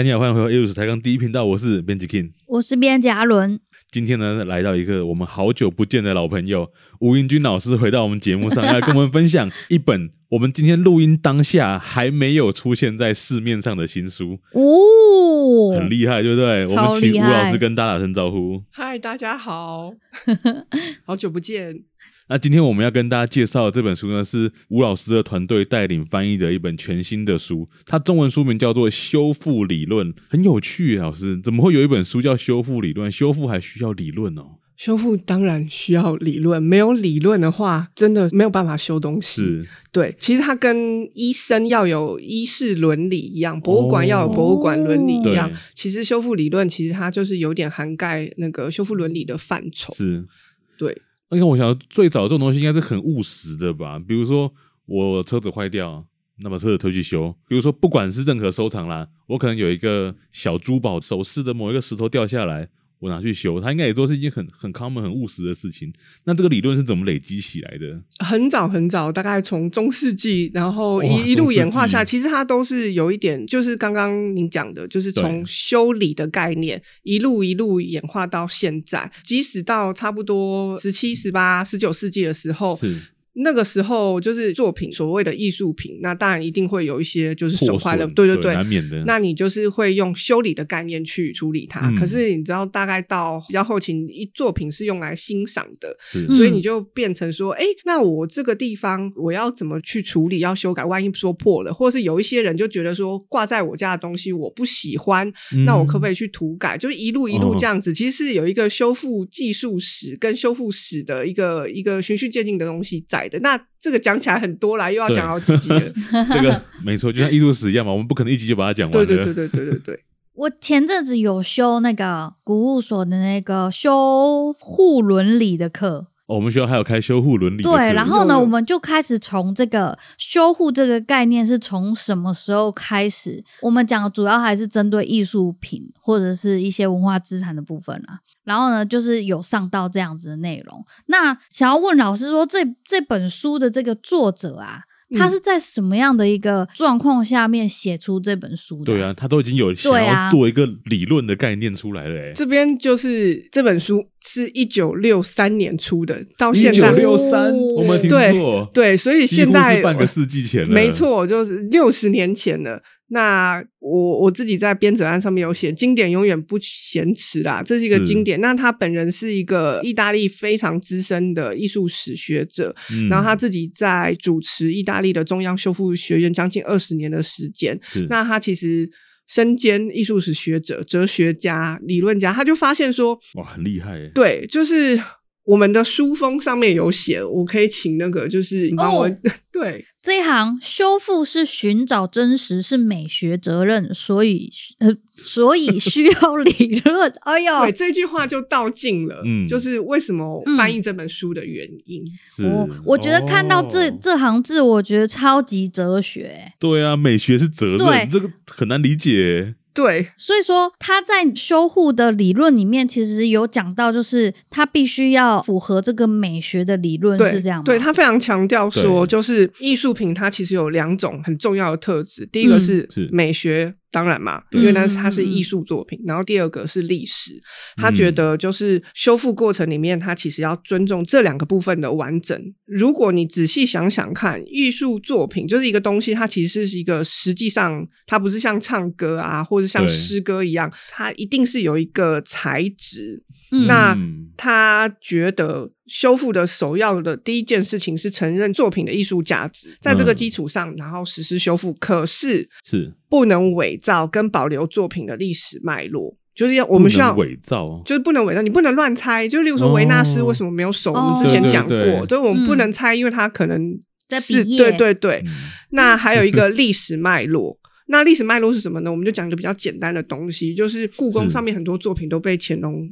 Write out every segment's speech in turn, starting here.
嗨，你好，欢迎回到艺术史台港第一频道，我是编辑 King，我是编辑阿伦。今天呢，来到一个我们好久不见的老朋友吴英军老师回到我们节目上，要跟我们分享一本我们今天录音当下还没有出现在市面上的新书哦，很厉害，对不对？我们请吴老师跟大家打声招呼。嗨，大家好，好久不见。那今天我们要跟大家介绍的这本书呢，是吴老师的团队带领翻译的一本全新的书。它中文书名叫做《修复理论》，很有趣。老师，怎么会有一本书叫《修复理论》？修复还需要理论哦？修复当然需要理论，没有理论的话，真的没有办法修东西。是，对，其实它跟医生要有医事伦理一样，博物馆要有博物馆伦理一样。哦、其实修复理论其实它就是有点涵盖那个修复伦理的范畴。是，对。那看，我想最早这种东西应该是很务实的吧？比如说我车子坏掉，那把车子推去修。比如说不管是任何收藏啦，我可能有一个小珠宝首饰的某一个石头掉下来。我拿去修，它应该也都是一件很很 common、很务实的事情。那这个理论是怎么累积起来的？很早很早，大概从中世纪，然后一一路演化下，其实它都是有一点，就是刚刚您讲的，就是从修理的概念一路一路演化到现在，即使到差不多十七、十八、十九世纪的时候。是那个时候就是作品，所谓的艺术品，那当然一定会有一些就是损坏了，对对对，难免的。那你就是会用修理的概念去处理它。嗯、可是你知道，大概到比较后期，一作品是用来欣赏的，所以你就变成说，哎、欸，那我这个地方我要怎么去处理？要修改？万一说破了，或是有一些人就觉得说挂在我家的东西我不喜欢，嗯、那我可不可以去涂改？就是一路一路这样子，哦、其实是有一个修复技术史跟修复史的一个一个循序渐进的东西在。那这个讲起来很多啦，又要讲好几集了。这个没错，就像艺术史一样嘛，我们不可能一集就把它讲完。对对对对对对对。我前阵子有修那个古物所的那个修护伦理的课。哦、我们学校还有开修护伦理。对，然后呢，我们就开始从这个修护这个概念是从什么时候开始？我们讲的主要还是针对艺术品或者是一些文化资产的部分啊。然后呢，就是有上到这样子的内容。那想要问老师说，这这本书的这个作者啊。他是在什么样的一个状况下面写出这本书的？对啊，他都已经有想要做一个理论的概念出来了、欸。哎，这边就是这本书是一九六三年出的，到现在一九六三，我们听错。对，所以现在是半个世纪前了，没错，就是六十年前了。那我我自己在编者案上面有写，经典永远不嫌迟啦，这是一个经典。那他本人是一个意大利非常资深的艺术史学者，嗯、然后他自己在主持意大利的中央修复学院将近二十年的时间。那他其实身兼艺术史学者、哲学家、理论家，他就发现说，哇，很厉害耶！对，就是。我们的书封上面有写，我可以请那个，就是你帮我、哦、对这一行修复是寻找真实，是美学责任，所以呃，所以需要理论。哎呦，对，这句话就道尽了，嗯，就是为什么翻译这本书的原因。嗯、我我觉得看到这、哦、这行字，我觉得超级哲学。对啊，美学是责任，对这个很难理解。对，所以说他在修护的理论里面，其实有讲到，就是他必须要符合这个美学的理论，是这样吗？对，他非常强调说，就是艺术品它其实有两种很重要的特质，第一个是美学。嗯当然嘛，因为那是它是艺术作品。嗯、然后第二个是历史，他觉得就是修复过程里面，他其实要尊重这两个部分的完整。如果你仔细想想看，艺术作品就是一个东西，它其实是一个实际上它不是像唱歌啊，或者像诗歌一样，它一定是有一个材质。嗯、那他觉得修复的首要的第一件事情是承认作品的艺术价值，在这个基础上，然后实施修复。可是是不能伪造跟保留作品的历史脉络，就是要我们需要伪造，就是不能伪造，你不能乱猜。就例如说维纳斯为什么没有手，哦、我们之前讲过，所以我们不能猜，因为他可能是对对对。嗯、那还有一个历史脉络，那历史脉络是什么呢？我们就讲一个比较简单的东西，就是故宫上面很多作品都被乾隆。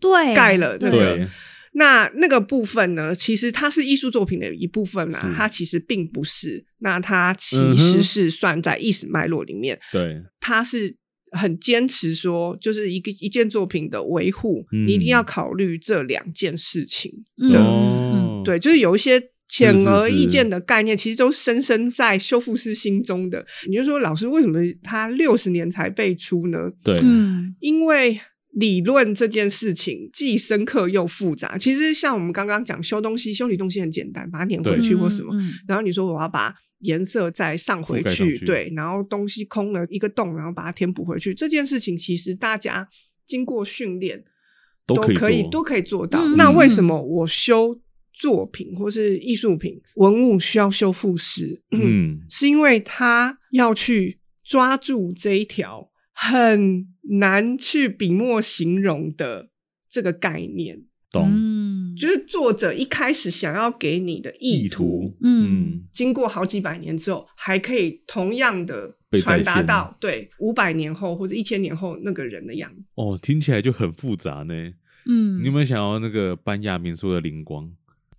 对，盖了对，对，那那个部分呢？其实它是艺术作品的一部分嘛，是它其实并不是。那它其实是算在历史脉络里面。对、它是很坚持说，就是一个一件作品的维护，嗯、你一定要考虑这两件事情。嗯，嗯对，就是有一些显而易见的概念，其实都深深在修复师心中的。你就说，老师为什么他六十年才辈出呢？对，嗯，因为理论这件事情既深刻又复杂。其实像我们刚刚讲修东西、修理东西很简单，把它粘回去或什么。嗯嗯、然后你说我要把颜色再上回去，去对，然后东西空了一个洞，然后把它填补回去。这件事情其实大家经过训练都可以都可以做到。嗯、那为什么我修？作品或是艺术品、文物需要修复师，嗯，是因为他要去抓住这一条很难去笔墨形容的这个概念，懂？嗯，就是作者一开始想要给你的意图，意图嗯，经过好几百年之后，还可以同样的传达到对五百年后或者一千年后那个人的样子。哦，听起来就很复杂呢。嗯，你有没有想要那个班亚明说的灵光？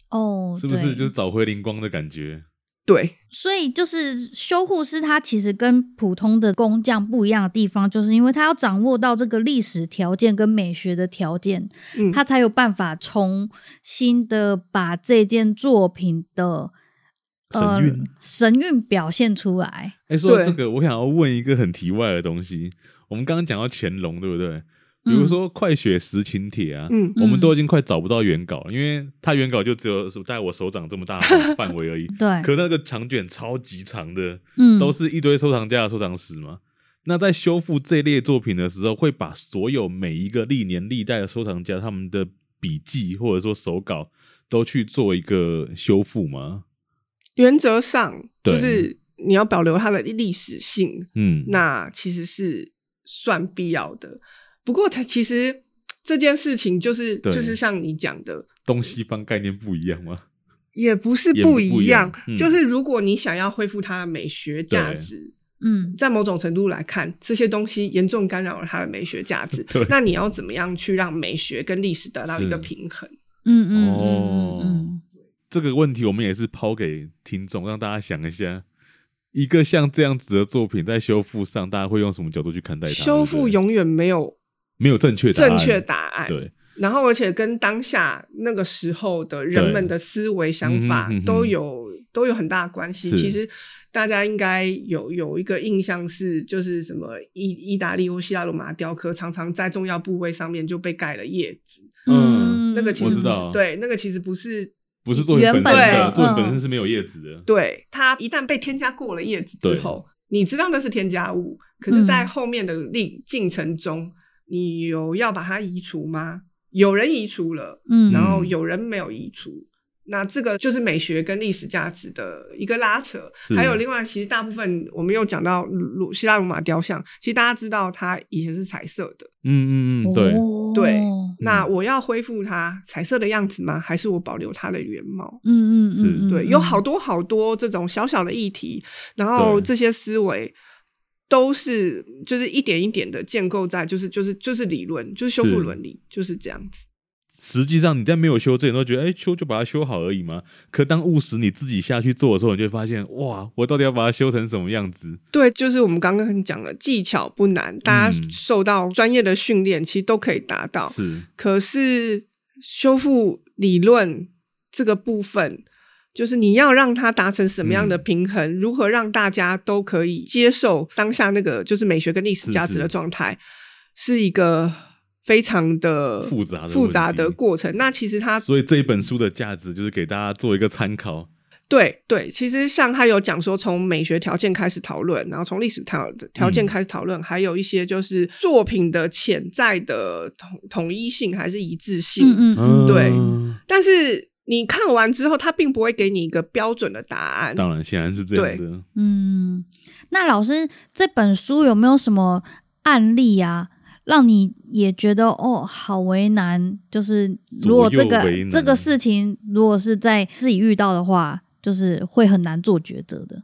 哦，是不是就是找回灵光的感觉？对，所以就是修护师，他其实跟普通的工匠不一样的地方，就是因为他要掌握到这个历史条件跟美学的条件，嗯，他才有办法重新的把这件作品的神韵、呃、神韵表现出来。哎、欸，说到这个，我想要问一个很题外的东西。我们刚刚讲到乾隆，对不对？比如说《快雪时晴帖》啊，嗯，我们都已经快找不到原稿了，因为它原稿就只有大概我手掌这么大的范围而已。对，可那个长卷超级长的，嗯，都是一堆收藏家的收藏史嘛。那在修复这类作品的时候，会把所有每一个历年历代的收藏家他们的笔记或者说手稿都去做一个修复吗？原则上，就是你要保留它的历史性，嗯，那其实是算必要的。不过，它其实这件事情就是就是像你讲的，东西方概念不一样吗？也不是不一样，一样嗯、就是如果你想要恢复它的美学价值，嗯，在某种程度来看，这些东西严重干扰了它的美学价值。那你要怎么样去让美学跟历史得到一个平衡？嗯嗯哦，嗯，这个问题我们也是抛给听众，让大家想一下。一个像这样子的作品，在修复上，大家会用什么角度去看待它？修复永远没有。没有正确正确答案，对。然后，而且跟当下那个时候的人们的思维想法都有都有很大的关系。其实大家应该有有一个印象是，就是什么意意大利或希腊罗马雕刻，常常在重要部位上面就被盖了叶子。嗯，那个其实不是我知道对，那个其实不是不是作品本身的，对作品本身是没有叶子的。对，它一旦被添加过了叶子之后，你知道那是添加物，可是，在后面的历进程中。你有要把它移除吗？有人移除了，嗯，然后有人没有移除，那这个就是美学跟历史价值的一个拉扯。还有另外，其实大部分我们又讲到罗希腊罗马雕像，其实大家知道它以前是彩色的，嗯嗯嗯，对、哦、对。那我要恢复它彩色的样子吗？还是我保留它的原貌？嗯嗯是对，有好多好多这种小小的议题，然后这些思维。都是就是一点一点的建构在，就是就是就是理论，就是修复伦理，就是这样子。实际上你在没有修之前都觉得，哎、欸，修就把它修好而已嘛。可当务实你自己下去做的时候，你就会发现，哇，我到底要把它修成什么样子？对，就是我们刚刚讲的技巧不难，大家受到专业的训练，其实都可以达到。是，可是修复理论这个部分。就是你要让它达成什么样的平衡，嗯，如何让大家都可以接受当下那个就是美学跟历史价值的状态，是，是，是一个非常的复杂的复杂的过程。那其实它，所以这一本书的价值就是给大家做一个参考。对对，其实像他有讲说，从美学条件开始讨论，然后从历史条条件开始讨论，嗯，还有一些就是作品的潜在的统统一性还是一致性。嗯嗯，对，但是。你看完之后，他并不会给你一个标准的答案。当然，显然是这样的。嗯，那老师这本书有没有什么案例啊，让你也觉得哦，好为难？就是如果这个这个事情，如果是在自己遇到的话，就是会很难做抉择的。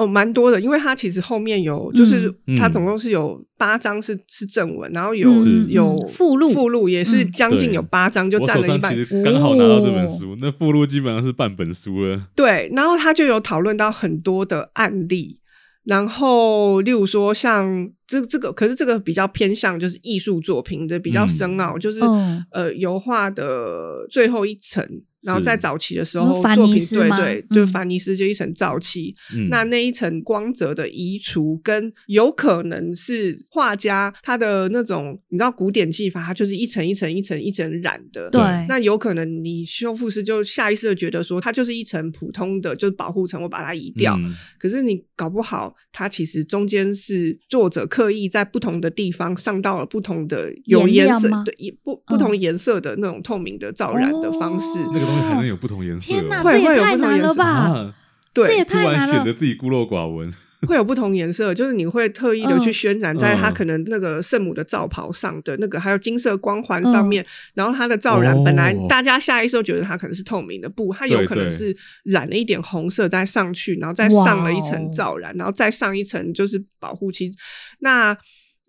哦，蛮多的，因为它其实后面有，就是它总共是有八章是是正文，然后有有附录，附录也是将近有八章，就占了一半。刚好拿到这本书，那附录基本上是半本书了。对，然后他就有讨论到很多的案例，然后例如说像这这个可是这个比较偏向就是艺术作品的比较深奥，嗯、就是、哦、呃油画的最后一层。然后在早期的时候，作品对对，就凡尼斯就一层皂漆，嗯、那那一层光泽的移除，跟有可能是画家他的那种，你知道古典技法，它就是一层一层一层一层染的。对，那有可能你修复师就下意识的觉得说，它就是一层普通的，就是保护层，我把它移掉。嗯、可是你搞不好，它其实中间是作者刻意在不同的地方上到了不同的有颜色对不不同颜色的那种透明的罩染的方式。那个东西还能有不同颜色？天哪，这也太难了吧！对，这也太难了，突然显得自己孤陋寡闻。会有不同颜色，就是你会特意的去渲染在它可能那个圣母的罩袍上的那个，还有金色光环上面。然后它的罩染本来大家下意识都觉得它可能是透明的，布，它有可能是染了一点红色再上去，然后再上了一层罩染，然后再上一层就是保护漆。那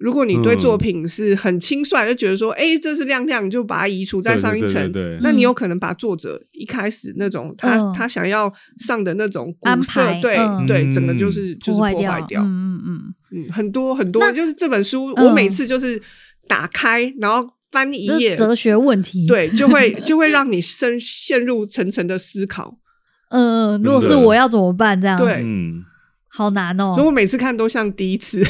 如果你对作品是很轻率，就觉得说，哎，这是亮亮，就把它移除再上一层。那你有可能把作者一开始那种他他想要上的那种古色，对对，整个就是就是破坏掉。嗯嗯嗯，很多很多，就是这本书，我每次就是打开，然后翻一页，哲学问题，对，就会就会让你深陷入层层的思考。嗯，如果是我要怎么办？这样。对，好难哦！所以我每次看都像第一次，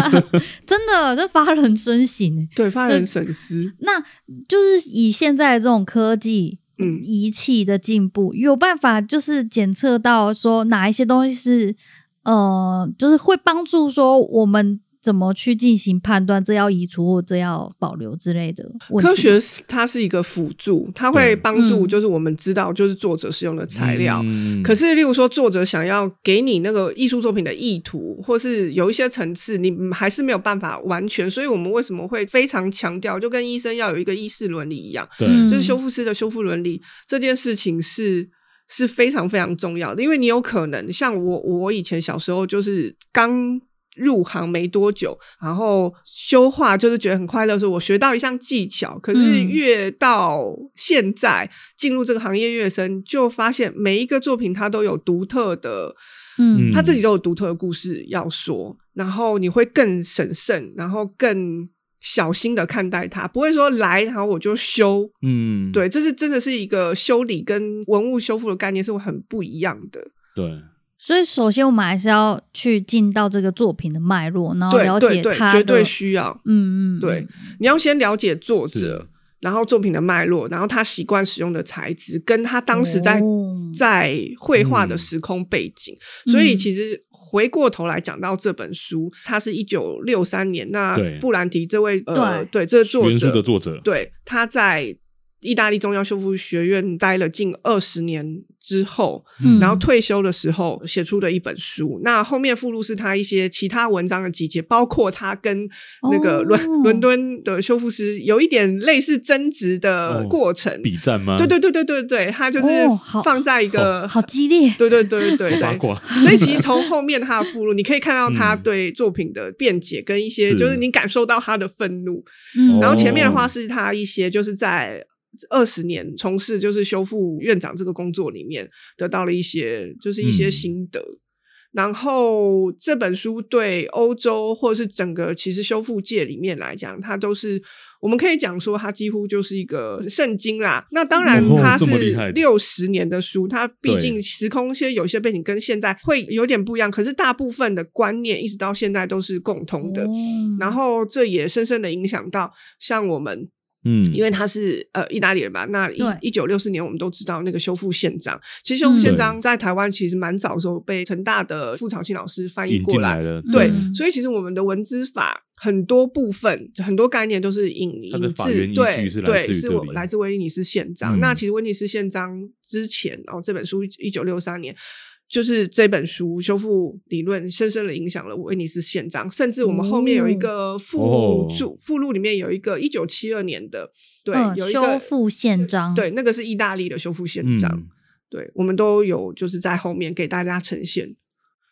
真的，这发人深省。对，发人深思。那就是以现在的这种科技，嗯，仪器的进步，有办法就是检测到说哪一些东西是，呃，就是会帮助说我们。怎么去进行判断？这要移除或这要保留之类的？科学它是一个辅助，它会帮助，就是我们知道，就是作者使用的材料。嗯、可是，例如说，作者想要给你那个艺术作品的意图，或是有一些层次，你还是没有办法完全。所以我们为什么会非常强调，就跟医生要有一个医事伦理一样，对，就是修复师的修复伦理这件事情是是非常非常重要的。因为你有可能像我，我以前小时候就是刚。入行没多久，然后修画就是觉得很快乐，说我学到一项技巧。可是越到现在进入这个行业越深，就发现每一个作品它都有独特的，嗯，他自己都有独特的故事要说。然后你会更审慎，然后更小心的看待它，不会说来然后我就修。嗯，对，这是真的是一个修理跟文物修复的概念是很不一样的。对。所以，首先我们还是要去进到这个作品的脉络，然后了解它的，绝对需要。嗯嗯，对，你要先了解作者，然后作品的脉络，然后他习惯使用的材质，跟他当时在在绘画的时空背景。所以，其实回过头来讲到这本书，它是一九六三年，那布兰迪这位呃，对，这个作者的作者，对，他在。意大利中央修复学院待了近二十年之后，嗯、然后退休的时候写出的一本书。那后面附录是他一些其他文章的集结，包括他跟那个伦、哦、伦敦的修复师有一点类似争执的过程。哦、笔战吗？对对对对对对，他就是放在一个、哦、好，好激烈。对对对对对。所以其实从后面他的附录，你可以看到他 对作品的辩解，跟一些就是你感受到他的愤怒。嗯，然后前面的话是他一些就是在。二十年从事就是修复院长这个工作里面，得到了一些就是一些心得。嗯、然后这本书对欧洲或者是整个其实修复界里面来讲，它都是我们可以讲说它几乎就是一个圣经啦。那当然它是六十年的书，它毕竟时空些有些背景跟现在会有点不一样，可是大部分的观念一直到现在都是共通的。嗯、然后这也深深的影响到像我们。嗯，因为他是呃意大利人嘛，那一一九六四年我们都知道那个修复宪章，其实修复宪章在台湾其实蛮早的时候被成大的傅朝庆老师翻译过来，了对，嗯、所以其实我们的文资法很多部分很多概念都是引引自对对，是我来自威尼斯宪章。嗯、那其实威尼斯宪章之前，然后这本书一九六三年。就是这本书修复理论深深的影响了威尼斯宪章，甚至我们后面有一个附注，哦、附录里面有一个一九七二年的，对，嗯、有一个修复宪章，对，那个是意大利的修复宪章，嗯、对，我们都有就是在后面给大家呈现，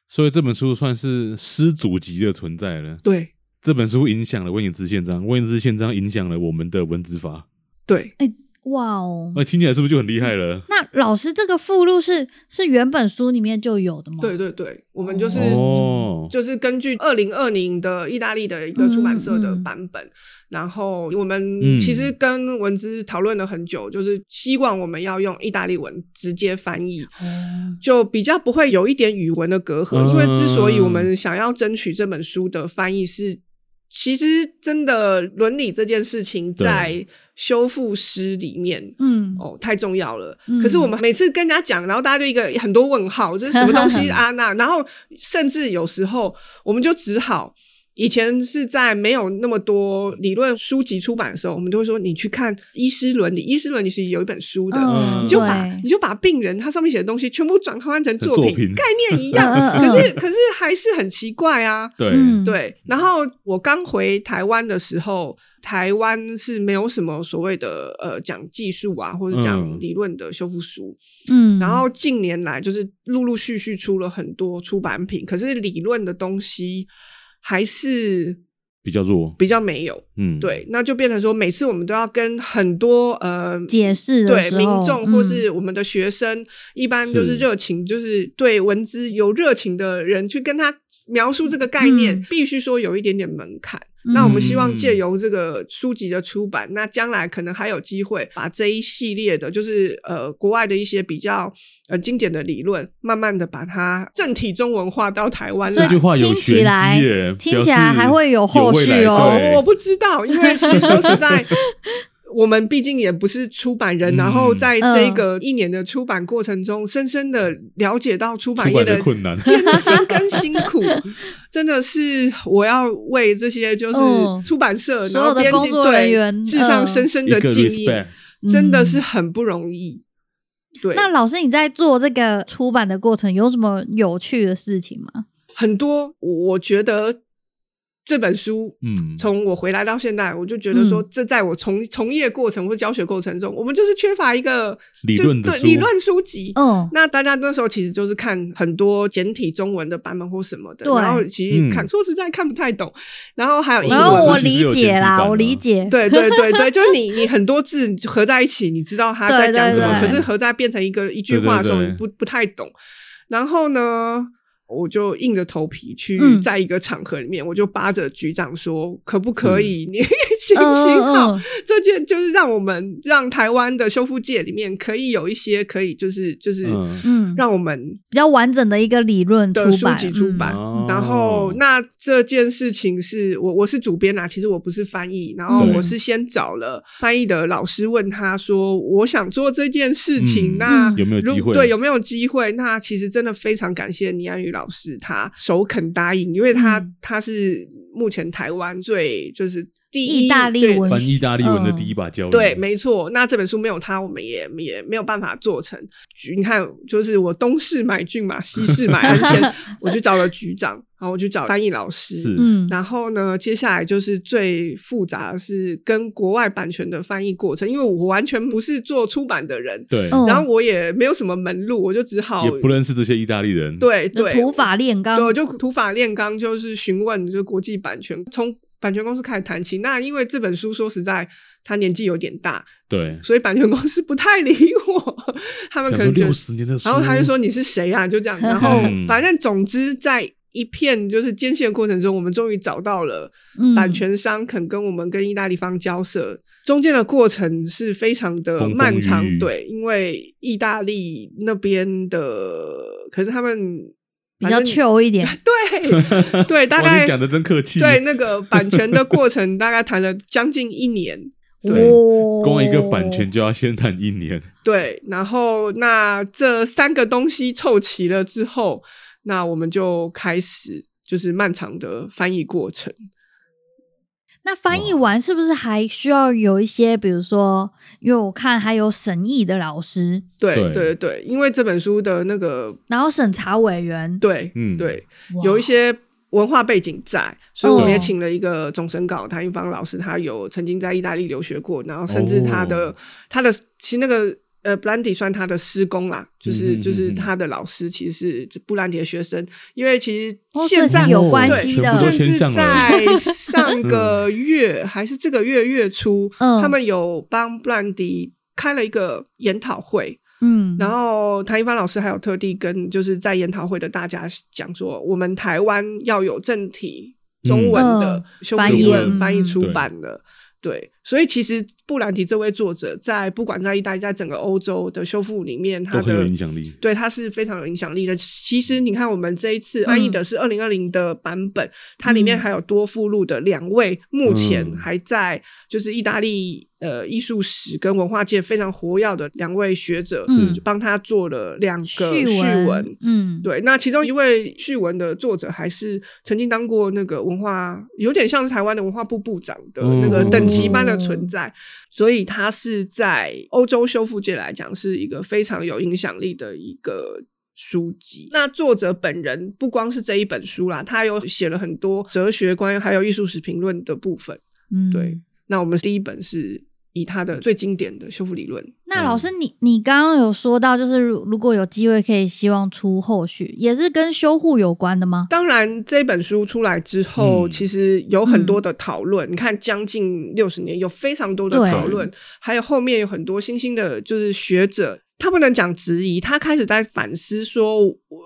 所以这本书算是师祖级的存在了。对，这本书影响了威尼斯宪章，威尼斯宪章影响了我们的文字法。对，欸哇哦，那听起来是不是就很厉害了？那老师，这个附录是是原本书里面就有的吗？对对对，我们就是、哦、就是根据二零二零的意大利的一个出版社的版本，嗯嗯、然后我们其实跟文资讨论了很久，就是希望我们要用意大利文直接翻译，嗯、就比较不会有一点语文的隔阂。嗯、因为之所以我们想要争取这本书的翻译是。其实，真的伦理这件事情在修复师里面，嗯，哦，太重要了。嗯、可是我们每次跟人家讲，然后大家就一个很多问号，这是什么东西啊？那然后甚至有时候，我们就只好。以前是在没有那么多理论书籍出版的时候，我们都会说，你去看医师伦理，医师伦理是有一本书的，嗯、你就把你就把病人他上面写的东西全部转换成作品，作品概念一样，嗯、可是可是还是很奇怪啊。对、嗯、对。然后我刚回台湾的时候，台湾是没有什么所谓的呃讲技术啊或者讲理论的修复书，嗯，然后近年来就是陆陆续续出了很多出版品，可是理论的东西。还是比较弱，比较没有，嗯，对，那就变成说，每次我们都要跟很多呃解释，对民众或是我们的学生，嗯、一般就是。热情，就是对文字有热情的人去跟他描述这个概念，嗯、必须说有一点点门槛。那我们希望借由这个书籍的出版，嗯、那将来可能还有机会把这一系列的，就是呃国外的一些比较呃经典的理论，慢慢的把它正体中文化到台湾来。这句话有玄机耶，听起来还会有后续哦。我不知道，因为说实在。我们毕竟也不是出版人，嗯、然后在这个一年的出版过程中，深深的了解到出版业的困难、艰辛跟辛苦，真的是我要为这些就是出版社、嗯、然后编辑，所有的工作人员致上深深的敬意，真的是很不容易。对，那老师你在做这个出版的过程有什么有趣的事情吗？很多，我觉得。这本书，嗯，从我回来到现在，我就觉得说，这在我从从业过程或教学过程中，我们就是缺乏一个理论的对理论书籍。嗯，那大家那时候其实就是看很多简体中文的版本或什么的，然后其实看说实在看不太懂。然后还有英文，然后我理解啦，我理解。对对对对，就是你你很多字合在一起，你知道他在讲什么，可是合在变成一个一句话的时候，你不不太懂。然后呢？我就硬着头皮去，在一个场合里面，嗯、我就扒着局长说：“可不可以？你行行好，这件就是让我们让台湾的修复界里面可以有一些可以，就是就是嗯，让我们比较完整的一个理论的书籍出版。嗯、然后，那这件事情是我我是主编啊，其实我不是翻译。然后我是先找了翻译的老师，问他说：我想做这件事情，嗯、那有没有机会？对，有没有机会？那其实真的非常感谢倪安宇老师。老师他首肯答应，因为他、嗯、他是目前台湾最就是第一意大利文翻意大利文的第一把交椅。对，没错。那这本书没有它，我们也也没有办法做成。你看，就是我东市买骏马，西市买安迁，我去找了局长。然后我去找翻译老师，嗯，然后呢，接下来就是最复杂的是跟国外版权的翻译过程，因为我完全不是做出版的人，对，然后我也没有什么门路，我就只好也不认识这些意大利人，对对，土法炼钢，对，就土法炼钢，就是询问就是国际版权，从版权公司开始谈起。那因为这本书说实在，他年纪有点大，对，所以版权公司不太理我，他们可能六十年的书，然后他就说你是谁啊？就这样，然后反正总之在。一片就是艰辛的过程中，我们终于找到了版权商肯跟我们跟意大利方交涉。嗯、中间的过程是非常的漫长，风风对，因为意大利那边的，可是他们比较 chill 一点，对对，大概讲的真客气，对那个版权的过程大概谈了将近一年，对，光一个版权就要先谈一年，对，然后那这三个东西凑齐了之后。那我们就开始就是漫长的翻译过程。那翻译完是不是还需要有一些，比如说，因为我看还有审议的老师，对对。对对，因为这本书的那个，然后审查委员，对，嗯对，有一些文化背景在，所以我们也请了一个总审稿谭英芳老师，他有曾经在意大利留学过，然后甚至他的他的其实那个。呃，布兰迪算他的师公啦，就是就是他的老师，其实是布兰迪的学生。因为其实现在有关系的，甚至在上个月还是这个月月初，他们有帮布兰迪开了一个研讨会。嗯，然后谭一帆老师还有特地跟就是在研讨会的大家讲说，我们台湾要有正体中文的修复论翻译出版的。对，所以其实布兰提这位作者在不管在意大利，在整个欧洲的修复里面，他的都很有影响力。对，他是非常有影响力的。其实你看，我们这一次翻译的是二零二零的版本，嗯，它里面还有多附录的两位目前还在就是意大利。呃，艺术史跟文化界非常活跃的两位学者是帮他做了两个序文，序文，嗯，对。那其中一位序文的作者还是曾经当过那个文化，有点像是台湾的文化部部长的那个等级班的存在，哦、所以它是在欧洲修复界来讲是一个非常有影响力的一个书籍。那作者本人不光是这一本书啦，他有写了很多哲学观还有艺术史评论的部分。嗯，对。那我们第一本是。以他的最经典的修复理论。那老师你，你你刚刚有说到，就是如果有机会，可以希望出后续，也是跟修护有关的吗？当然，这本书出来之后，嗯、其实有很多的讨论。嗯、你看，将近六十年，有非常多的讨论，还有后面有很多新兴的，就是学者。他不能讲质疑，他开始在反思说，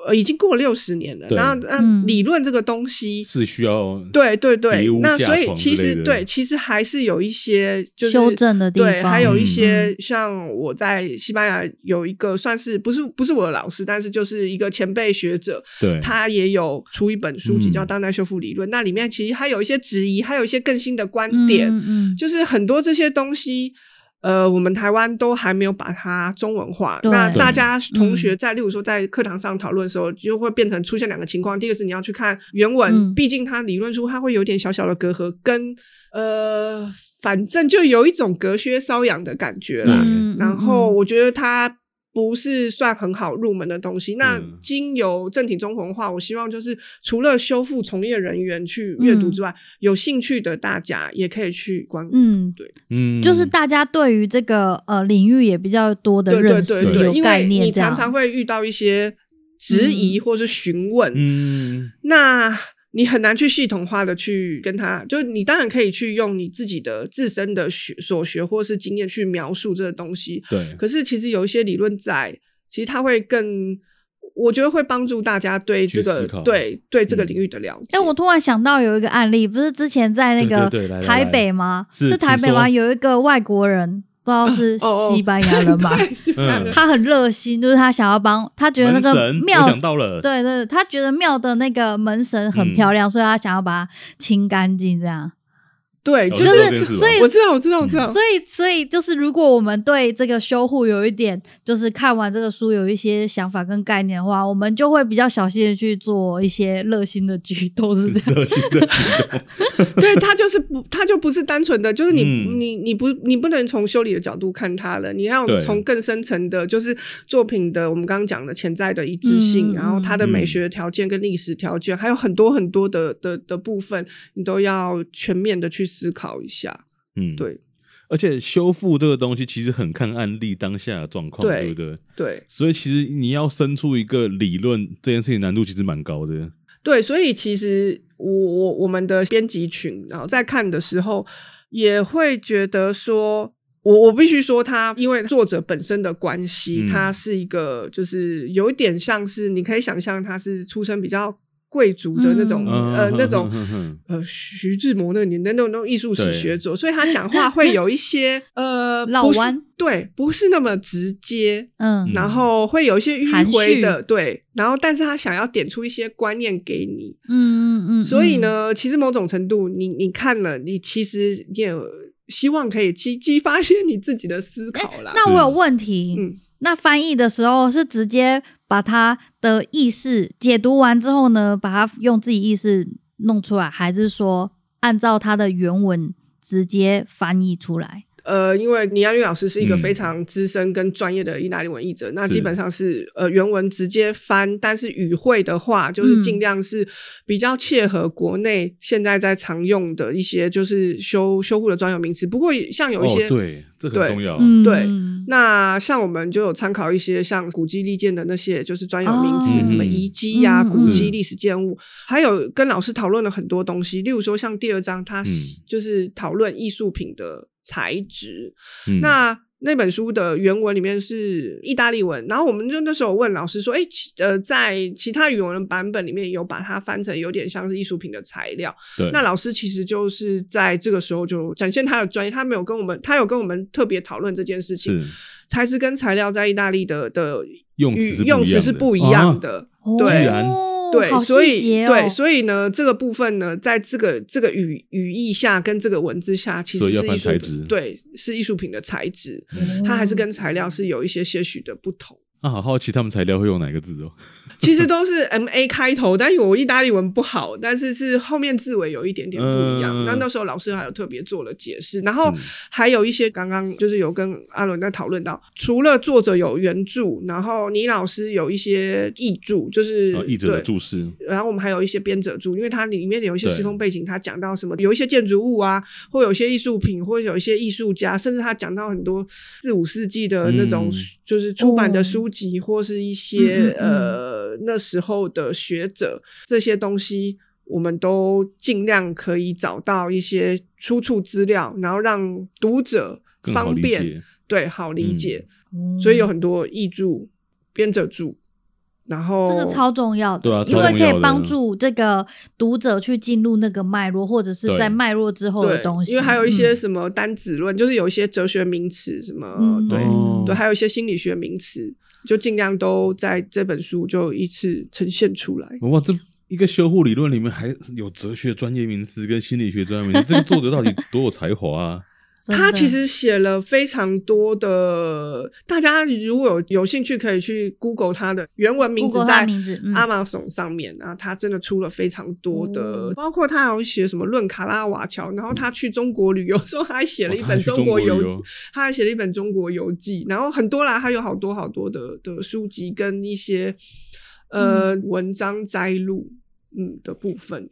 呃，已经过了六十年了，然后，嗯，理论这个东西是需要对对对，那所以其实对，其实还是有一些就是修正的地方，对，还有一些像我在西班牙有一个算是不是不是我的老师，但是就是一个前辈学者，对，他也有出一本书籍叫《当代修复理论》，那里面其实还有一些质疑，还有一些更新的观点，嗯，就是很多这些东西。呃，我们台湾都还没有把它中文化。那大家同学在，例如说在课堂上讨论的时候，就会变成出现两个情况。第一个是你要去看原文，嗯、毕竟它理论书它会有点小小的隔阂，跟呃，反正就有一种隔靴搔痒的感觉啦。嗯、然后我觉得它。不是算很好入门的东西。那经由正体中文化，我希望就是除了修复从业人员去阅读之外，嗯、有兴趣的大家也可以去观。嗯，对，嗯，就是大家对于这个呃领域也比较多的认识，对对对，有概念。因为你常常会遇到一些质疑或是询问，嗯，那。你很难去系统化的去跟他，就你当然可以去用你自己的自身的学所学或是经验去描述这个东西。对。可是其实有一些理论在，其实它会更，我觉得会帮助大家对这个对对这个领域的了解。哎、嗯，我突然想到有一个案例，不是之前在那个台北吗？是台北吗？有一个外国人。不知道是西班牙人吧？他很热心，就是他想要帮他觉得那个庙，对对，他觉得庙的那个门神很漂亮，所以他想要把它清干净，这样。对，就是所以我知道，我知道，我知道。所以，所以就是，如果我们对这个修护有一点，就是看完这个书有一些想法跟概念的话，我们就会比较小心的去做一些热心的举动，是这样。热心的举动，对，他就是不，他就不是单纯的，就是你，嗯、你，你不，你不能从修理的角度看他了，你要从更深层的，就是作品的，我们刚刚讲的潜在的一致性，嗯、然后它的美学条件跟历史条件，嗯、还有很多很多的的的部分，你都要全面的去。思考一下，嗯，对，而且修复这个东西其实很看案例当下的状况，对，不对？对，所以其实你要生出一个理论，这件事情难度其实蛮高的。对，所以其实我我我们的编辑群，然后在看的时候也会觉得说，我我必须说他，因为作者本身的关系，嗯、他是一个就是有一点像是你可以想象他是出身比较。贵族的那种、嗯、呃那种呃徐志摩那个年代那种那种艺术史学者，所以他讲话会有一些 呃老弯，对，不是那么直接，嗯，然后会有一些迂回的，对，然后但是他想要点出一些观念给你，嗯嗯嗯，所以呢，其实某种程度，你你看了，你其实你也希望可以激激发些你自己的思考啦。那我有问题，嗯。那翻译的时候是直接把它的意思解读完之后呢，把它用自己意思弄出来，还是说按照它的原文直接翻译出来？呃，因为倪安玉老师是一个非常资深跟专业的意大利文译者，嗯、那基本上是，呃原文直接翻，但是语汇的话，就是尽量是比较切合国内现在在常用的一些就是修修护的专有名词。不过像有一些、哦、对，这很重要。对，那像我们就有参考一些像古迹历建的那些就是专有名词，什么遗迹呀、古迹、历史建物，还有跟老师讨论了很多东西。例如说，像第二章，他就是讨论艺术品的。材质，嗯、那那本书的原文里面是意大利文，然后我们就那时候问老师说：“哎，呃，在其他语文的版本里面有把它翻成有点像是艺术品的材料。”对。那老师其实就是在这个时候就展现他的专业，他没有跟我们，他有跟我们特别讨论这件事情。材质跟材料在意大利的的用词用词是不一样的，哦、对。哦对，所以、哦、对，所以呢，这个部分呢，在这个这个语语义下，跟这个文字下，其实是艺术品，对，是艺术品的材质，嗯、它还是跟材料是有一些些许的不同。那、啊、好好奇他们材料会用哪个字哦？其实都是 M A 开头，但是我意大利文不好，但是是后面字尾有一点点不一样。那、嗯、那时候老师还有特别做了解释，然后还有一些刚刚就是有跟阿伦在讨论到，除了作者有原著，然后倪老师有一些译著，就是译、哦、者的注释，然后我们还有一些编者注，因为它里面有一些时空背景，他讲到什么，有一些建筑物啊，或有一些艺术品，或者有一些艺术家，甚至他讲到很多四五世纪的那种，就是出版的书。集或是一些嗯嗯嗯呃那时候的学者，这些东西我们都尽量可以找到一些出处资料，然后让读者方便对好理解，嗯、所以有很多译著、编者著。然后这个超重要的，啊、因为可以帮助这个读者去进入那个脉络，或者是在脉络之后的东西。因为还有一些什么单子论，嗯、就是有一些哲学名词，什么、嗯、对、哦、对，还有一些心理学名词，就尽量都在这本书就一次呈现出来。哇，这一个修护理论里面还有哲学专业名词跟心理学专业名词，这个作者到底多有才华啊！他其实写了非常多的，大家如果有有兴趣，可以去 Google 他的原文名字，在 Amazon 上面啊，他真的出了非常多的，包括他有写什么《论卡拉瓦乔》，然后他去中国旅游的时候，他还写了一本中国游记，他还写了一本中国游记，然后很多啦，他有好多好多的的书籍跟一些呃文章摘录，嗯的部分。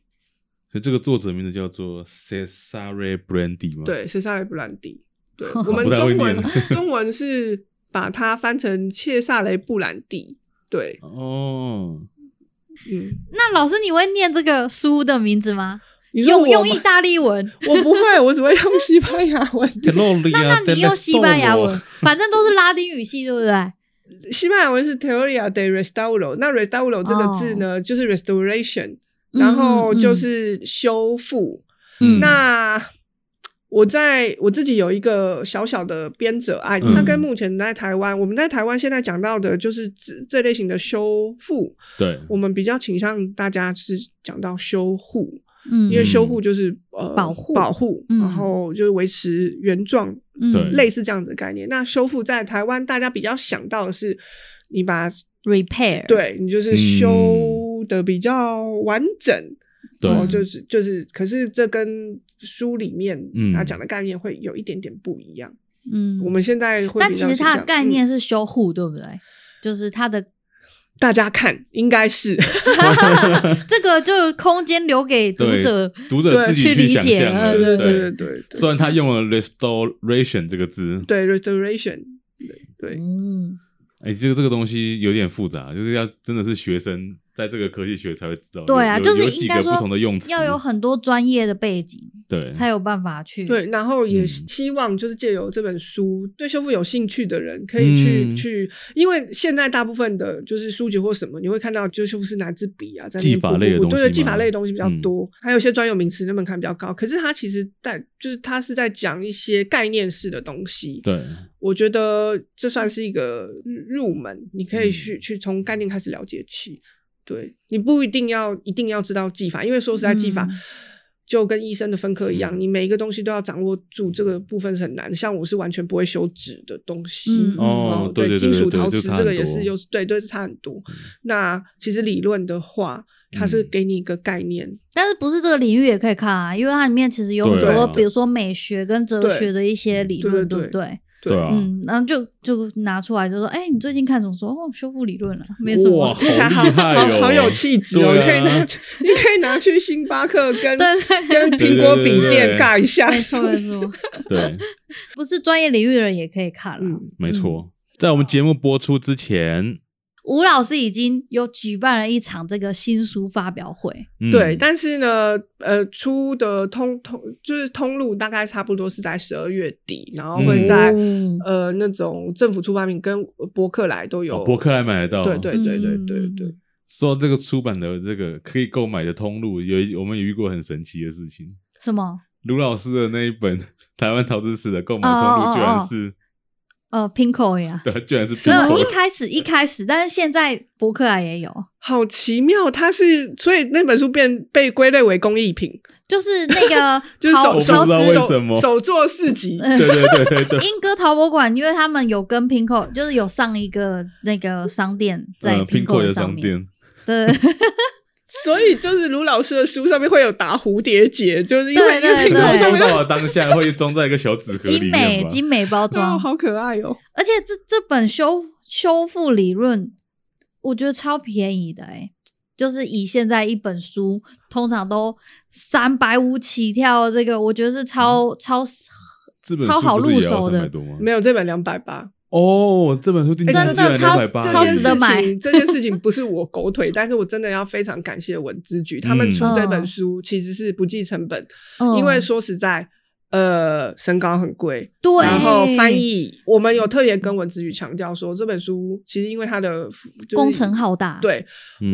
这个作者名字叫做 Cesare Brandi 吗？对，Cesare Brandi。对，我们中文 中文是把它翻成切萨雷布兰蒂。对，哦，嗯，那老师你会念这个书的名字吗？你用用意大利文？我不会，我只会用西班牙文。那那你用西班牙文，反正都是拉丁语系，对不对？西班牙文是 Teoria de Restauro，那 Restauro 这个字呢，就是 Restoration。然后就是修复。嗯，那我在我自己有一个小小的编者爱，他跟目前在台湾，我们在台湾现在讲到的就是这这类型的修复。对，我们比较倾向大家是讲到修护，嗯，因为修护就是呃保护保护，然后就是维持原状，对，类似这样子的概念。那修复在台湾大家比较想到的是，你把 repair，对你就是修。的比较完整，对，然后就是就是，可是这跟书里面他讲的概念会有一点点不一样。嗯，我们现在会，但其实它的概念是修护，对不对？就是它的，大家看应该是 这个，就空间留给读者，读者自己去理解。对对对对，虽然他用了 restoration 这个字，对 restoration，对，嗯，哎，这个这个东西有点复杂，就是要真的是学生。在这个科技学才会知道，对啊，就是应该说不同的用词，要有很多专业的背景，对，才有办法去对。然后也希望就是借由这本书，对修复有兴趣的人可以去、嗯、去，因为现在大部分的就是书籍或什么，你会看到就修复师拿支笔啊，在技法类的东西，对对，技法类的东西比较多，嗯、还有一些专有名词，那门槛比较高。可是它其实在就是它是在讲一些概念式的东西，对，我觉得这算是一个入门，你可以去、嗯、去从概念开始了解起。对，你不一定要一定要知道技法，因为说实在，技法就跟医生的分科一样，嗯、你每一个东西都要掌握住，这个部分是很难的。像我是完全不会修纸的东西，嗯、哦，对，对，对，对，金属陶瓷这个也是有，对对，差很多。嗯、那其实理论的话，它是给你一个概念，嗯、但是不是这个领域也可以看啊？因为它里面其实有很多，啊、比如说美学跟哲学的一些理论，对不对？对啊，嗯，然后就就拿出来就说，哎、欸，你最近看什么？书？哦，修复理论了，没什么，听起来好好好有气质哦，啊、你可以拿去，你可以拿去星巴克跟跟苹果笔电尬一下，没错没错，对，不是专业领域的人也可以看了，嗯，没错，在我们节目播出之前。吴老师已经有举办了一场这个新书发表会，嗯、对，但是呢，呃，出的通通就是通路大概差不多是在十二月底，然后会在、嗯、呃那种政府出版品跟博客来都有，哦、博客来买得到，对对对对对对，对。说这个出版的这个可以购买的通路，有我们有遇过很神奇的事情，什么？卢老师的那一本 台湾陶瓷史的购买通路，居然是。呃，Pinkoi 呀，对，居然是。没有一开始一开始，但是现在博客来也有，好奇妙。它是所以那本书变被归类为工艺品，就是那个 就是手手手手作市集，对对对对对。英歌陶博馆，因为他们有跟 Pinkoi，就是有上一个那个商店在 Pinko 的商店，对。所以就是卢老师的书上面会有打蝴蝶结，就是因为对对对，收到当下会装在一个小纸盒里面，精美精美包装，好可爱哦！而且这这本修修复理论，我觉得超便宜的诶、欸、就是以现在一本书通常都三百五起跳，这个我觉得是超、嗯、超超好入手的，没有这本两百八。哦，这本书定价真的超超值得买。这件事情不是我狗腿，但是我真的要非常感谢文之局，他们出这本书其实是不计成本，因为说实在，呃，身高很贵，对，然后翻译，我们有特别跟文之宇强调说，这本书其实因为它的工程浩大，对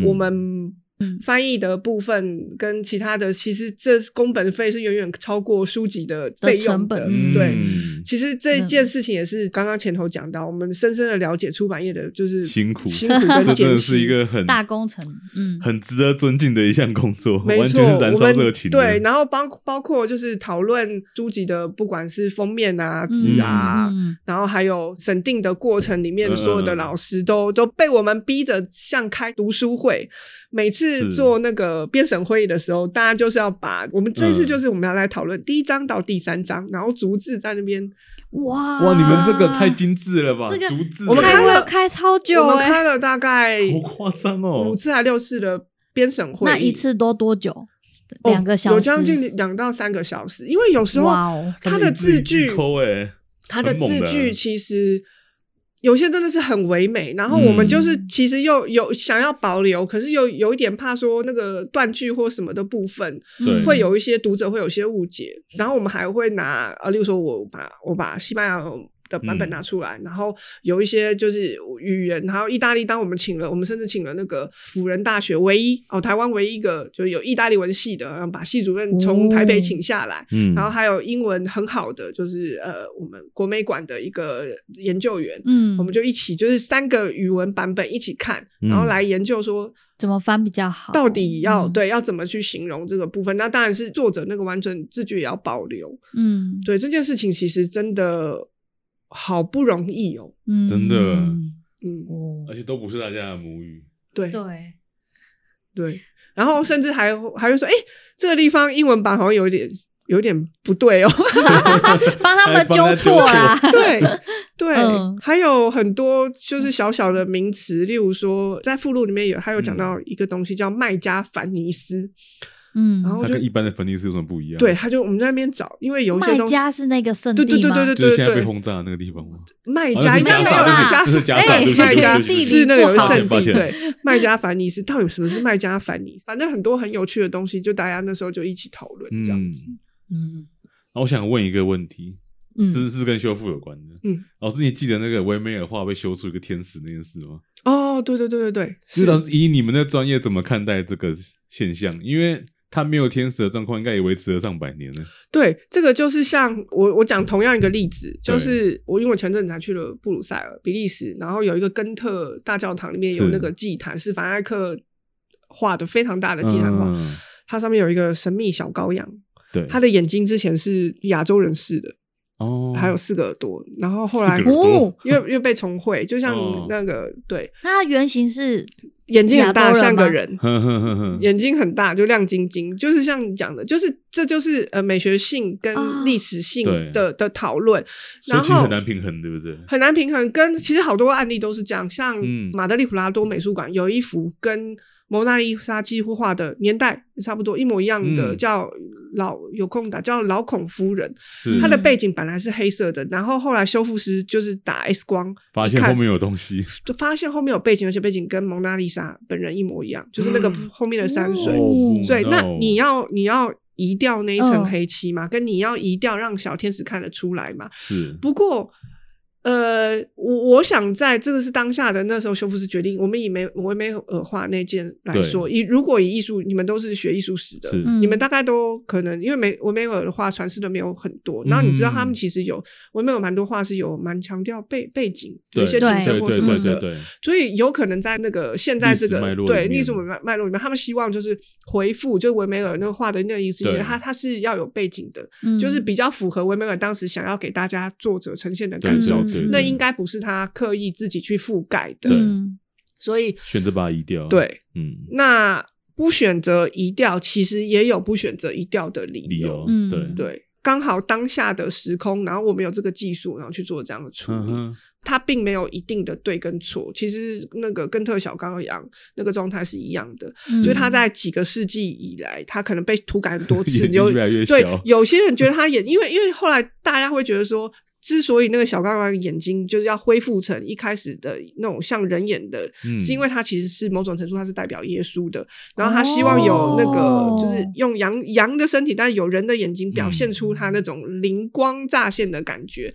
我们。翻译的部分跟其他的，其实这工本费是远远超过书籍的费用的。对，其实这件事情也是刚刚前头讲到，我们深深的了解出版业的就是辛苦，辛苦跟艰辛，真的是一个很大工程，嗯，很值得尊敬的一项工作，没错，完全是燃烧热情。对，然后包包括就是讨论书籍的，不管是封面啊、纸啊，然后还有审定的过程里面，所有的老师都都被我们逼着像开读书会。每次做那个编审会议的时候，大家就是要把我们这次就是我们要来讨论第一章到第三章，然后逐字在那边。哇哇，你们这个太精致了吧？这个逐字我们开了开超久，我们开了大概好夸张哦，五次还六次的编审会议，那一次多多久？两个小时，有将近两到三个小时。因为有时候他的字句，他的字句其实。有些真的是很唯美，然后我们就是其实又有想要保留，嗯、可是又有一点怕说那个断句或什么的部分，会有一些读者会有些误解，然后我们还会拿啊，例如说我把我把西班牙。的版本拿出来，嗯、然后有一些就是语言，然后意大利，当我们请了，我们甚至请了那个辅仁大学唯一哦，台湾唯一一个就有意大利文系的，然后把系主任从台北请下来，嗯，然后还有英文很好的，就是呃，我们国美馆的一个研究员，嗯，我们就一起就是三个语文版本一起看，然后来研究说怎么翻比较好，到底要、嗯、对要怎么去形容这个部分，那当然是作者那个完整字句也要保留，嗯，对这件事情其实真的。好不容易哦，嗯，真的，嗯，而且都不是大家的母语，对。对。对，然后甚至还还会说，哎，这个地方英文版好像有点有点不对哦，帮他们纠错啦，对对，还有很多就是小小的名词，例如说在附录里面有，还有讲到一个东西叫麦加凡尼斯。嗯，然后就跟一般的凡尼斯有什么不一样？对，他就我们在那边找，因为有一些东西麦加是那个圣地吗？对对对对对对，就是现在被轰炸的那个地方吗？卖家应该没有啦，是加萨，麦加是那个有圣地，对，卖家凡尼斯到底什么是卖家凡尼斯？反正很多很有趣的东西，就大家那时候就一起讨论这样子。嗯，那我想问一个问题，是是跟修复有关的。嗯，老师，你记得那个维梅尔画被修出一个天使那件事吗？哦，对对对对对，是老师以你们的专业怎么看待这个现象？因为他没有天使的状况，应该也维持了上百年了。对，这个就是像我我讲同样一个例子，就是我因为我前阵子才去了布鲁塞尔，比利时，然后有一个根特大教堂里面有那个祭坛，是凡艾克画的非常大的祭坛画，嗯、它上面有一个神秘小羔羊，对，他的眼睛之前是亚洲人似的。哦，还有四个耳朵，然后后来哦，因为因为被重绘，就像那个对，它原型是眼睛很大，像个人，眼睛很大，就亮晶晶，就是像你讲的，就是这就是呃美学性跟历史性的的讨论，然后很难平衡，对不对？很难平衡，跟其实好多案例都是这样，像马德里普拉多美术馆有一幅跟。蒙娜丽莎几乎画的年代差不多一模一样的，嗯、叫老有空打叫老孔夫人，她的背景本来是黑色的，然后后来修复师就是打 X 光，发现后面有东西，就发现后面有背景，而且背景跟蒙娜丽莎本人一模一样，就是那个后面的山水。对，那你要你要移掉那一层黑漆嘛？跟你要移掉让小天使看得出来嘛？是，不过。呃，我我想在这个是当下的那时候，修复师决定，我们以梅维梅尔画那件来说，以如果以艺术，你们都是学艺术史的，你们大概都可能，因为梅维梅尔的画传世的没有很多，然后你知道他们其实有维梅尔蛮多画是有蛮强调背背景，有一些景色或什么的，所以有可能在那个现在这个对历史脉脉络里面，他们希望就是回复，就维梅尔那个画的那个意思，因为他他是要有背景的，就是比较符合维梅尔当时想要给大家作者呈现的感受。那应该不是他刻意自己去覆盖的，对，所以选择把它移掉。对，嗯，那不选择移掉，其实也有不选择移掉的理由。理由，嗯，对对，刚好当下的时空，然后我们有这个技术，然后去做这样的处理，它并没有一定的对跟错。其实那个跟特小羔羊那个状态是一样的，嗯、就是他在几个世纪以来，他可能被涂改很多 次，有。对，有些人觉得他演，因为因为后来大家会觉得说。之所以那个小羔羊眼睛就是要恢复成一开始的那种像人眼的，嗯、是因为它其实是某种程度它是代表耶稣的，然后他希望有那个就是用羊羊的身体，但是有人的眼睛表现出他那种灵光乍现的感觉。嗯、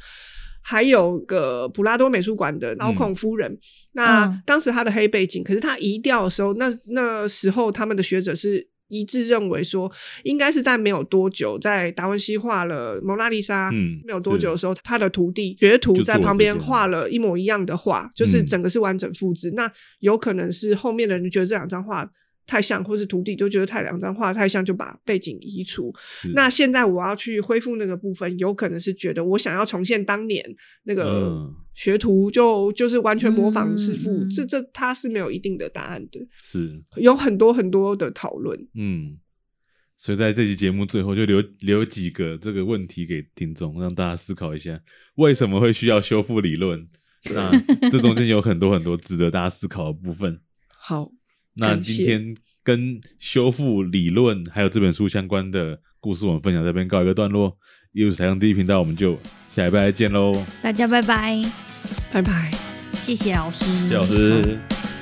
还有个普拉多美术馆的老孔夫人，嗯、那当时他的黑背景，可是他移掉的时候，那那时候他们的学者是。一致认为说，应该是在没有多久，在达文西画了蒙娜丽莎，嗯，没有多久的时候，他的徒弟学徒在旁边画了一模一样的画，就，就是整个是完整复制。嗯、那有可能是后面的人觉得这两张画太像，或是徒弟就觉得太两张画太像，就把背景移除。那现在我要去恢复那个部分，有可能是觉得我想要重现当年那个学徒就，就就是完全模仿师傅。嗯、这这他是没有一定的答案的，是有很多很多的讨论。嗯，所以在这期节目最后就留留几个这个问题给听众，让大家思考一下为什么会需要修复理论。那这中间有很多很多值得大家思考的部分。好。那今天跟修复理论还有这本书相关的故事，我们分享这边告一个段落。又是台上第一频道，我们就下礼拜再见喽！大家拜拜，拜拜，谢谢老师，谢谢老师。